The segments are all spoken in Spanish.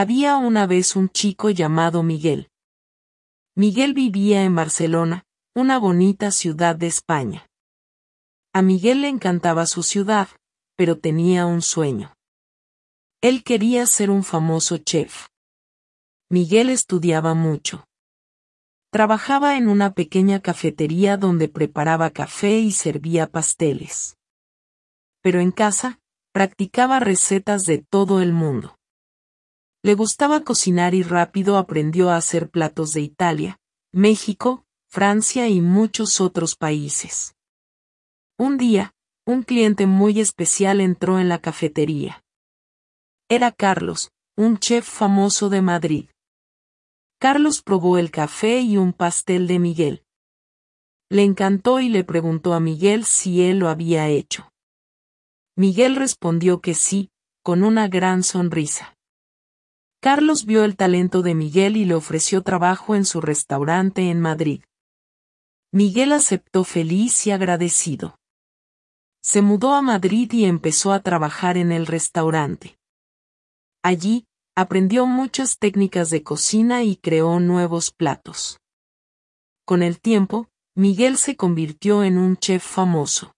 Había una vez un chico llamado Miguel. Miguel vivía en Barcelona, una bonita ciudad de España. A Miguel le encantaba su ciudad, pero tenía un sueño. Él quería ser un famoso chef. Miguel estudiaba mucho. Trabajaba en una pequeña cafetería donde preparaba café y servía pasteles. Pero en casa, practicaba recetas de todo el mundo. Le gustaba cocinar y rápido aprendió a hacer platos de Italia, México, Francia y muchos otros países. Un día, un cliente muy especial entró en la cafetería. Era Carlos, un chef famoso de Madrid. Carlos probó el café y un pastel de Miguel. Le encantó y le preguntó a Miguel si él lo había hecho. Miguel respondió que sí, con una gran sonrisa. Carlos vio el talento de Miguel y le ofreció trabajo en su restaurante en Madrid. Miguel aceptó feliz y agradecido. Se mudó a Madrid y empezó a trabajar en el restaurante. Allí, aprendió muchas técnicas de cocina y creó nuevos platos. Con el tiempo, Miguel se convirtió en un chef famoso.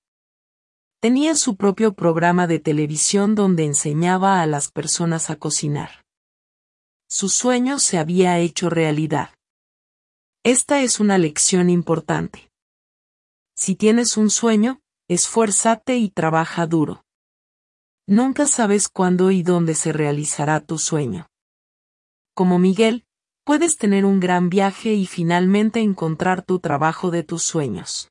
Tenía su propio programa de televisión donde enseñaba a las personas a cocinar. Su sueño se había hecho realidad. Esta es una lección importante. Si tienes un sueño, esfuérzate y trabaja duro. Nunca sabes cuándo y dónde se realizará tu sueño. Como Miguel, puedes tener un gran viaje y finalmente encontrar tu trabajo de tus sueños.